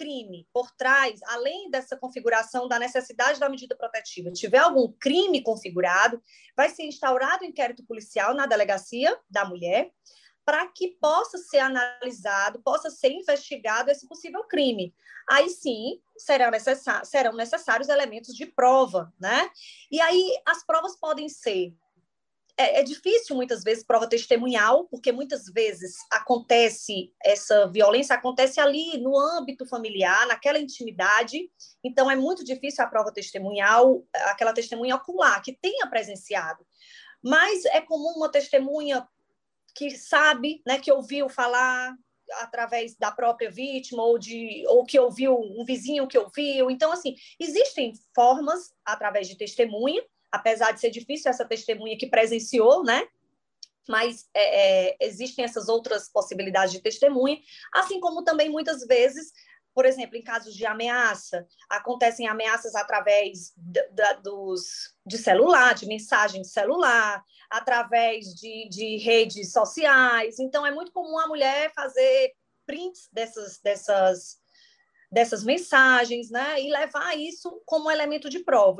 crime por trás, além dessa configuração da necessidade da medida protetiva, tiver algum crime configurado, vai ser instaurado um inquérito policial na delegacia da mulher para que possa ser analisado, possa ser investigado esse possível crime. Aí sim serão, serão necessários elementos de prova, né? E aí as provas podem ser é, é, difícil muitas vezes prova testemunhal, porque muitas vezes acontece essa violência acontece ali no âmbito familiar, naquela intimidade. Então é muito difícil a prova testemunhal, aquela testemunha ocular que tenha presenciado. Mas é comum uma testemunha que sabe, né, que ouviu falar através da própria vítima ou de ou que ouviu um vizinho que ouviu. Então assim, existem formas através de testemunha apesar de ser difícil essa testemunha que presenciou, né? Mas é, é, existem essas outras possibilidades de testemunha, assim como também muitas vezes, por exemplo, em casos de ameaça, acontecem ameaças através da, dos, de celular, de mensagem de celular, através de, de redes sociais. Então, é muito comum a mulher fazer prints dessas, dessas dessas mensagens, né, e levar isso como elemento de prova.